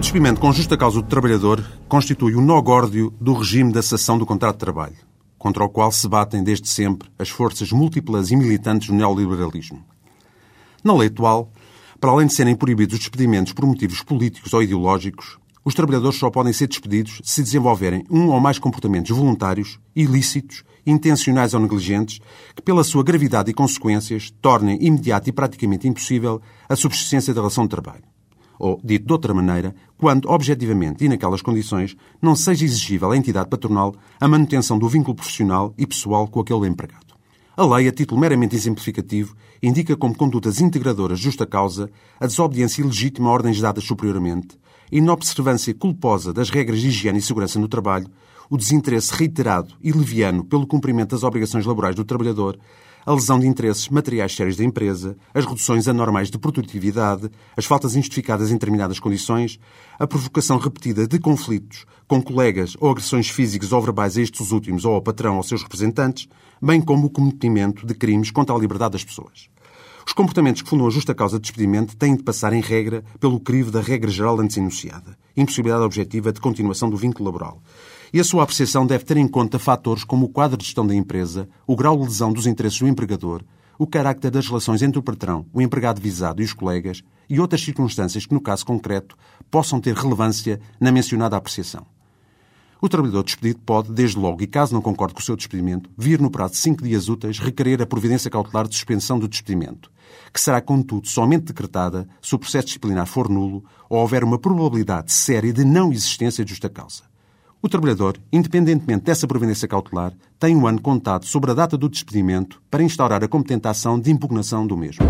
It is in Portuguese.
despedimento com justa causa do trabalhador constitui o nó górdio do regime da cessação do contrato de trabalho, contra o qual se batem desde sempre as forças múltiplas e militantes do neoliberalismo. Na lei atual, para além de serem proibidos os despedimentos por motivos políticos ou ideológicos, os trabalhadores só podem ser despedidos se desenvolverem um ou mais comportamentos voluntários, ilícitos, intencionais ou negligentes, que, pela sua gravidade e consequências, tornem imediata e praticamente impossível a subsistência da relação de trabalho. Ou, dito de outra maneira, quando, objetivamente e naquelas condições, não seja exigível à entidade patronal a manutenção do vínculo profissional e pessoal com aquele empregado. A lei, a título meramente exemplificativo, indica como condutas integradoras justa causa a desobediência ilegítima a ordens dadas superiormente, a inobservância culposa das regras de higiene e segurança no trabalho, o desinteresse reiterado e leviano pelo cumprimento das obrigações laborais do trabalhador, a lesão de interesses materiais sérios da empresa, as reduções anormais de produtividade, as faltas injustificadas em determinadas condições, a provocação repetida de conflitos com colegas ou agressões físicas ou verbais a estes últimos ou ao patrão ou seus representantes, bem como o cometimento de crimes contra a liberdade das pessoas. Os comportamentos que fundam a justa causa de despedimento têm de passar em regra pelo crivo da regra geral antes enunciada, impossibilidade objetiva de continuação do vínculo laboral. E a sua apreciação deve ter em conta fatores como o quadro de gestão da empresa, o grau de lesão dos interesses do empregador, o carácter das relações entre o patrão, o empregado visado e os colegas e outras circunstâncias que, no caso concreto, possam ter relevância na mencionada apreciação. O trabalhador despedido pode, desde logo, e caso não concorde com o seu despedimento, vir no prazo de cinco dias úteis requerer a providência cautelar de suspensão do despedimento, que será, contudo, somente decretada se o processo disciplinar for nulo ou houver uma probabilidade séria de não existência de justa causa. O trabalhador, independentemente dessa providência cautelar, tem um ano contado sobre a data do despedimento para instaurar a competente ação de impugnação do mesmo.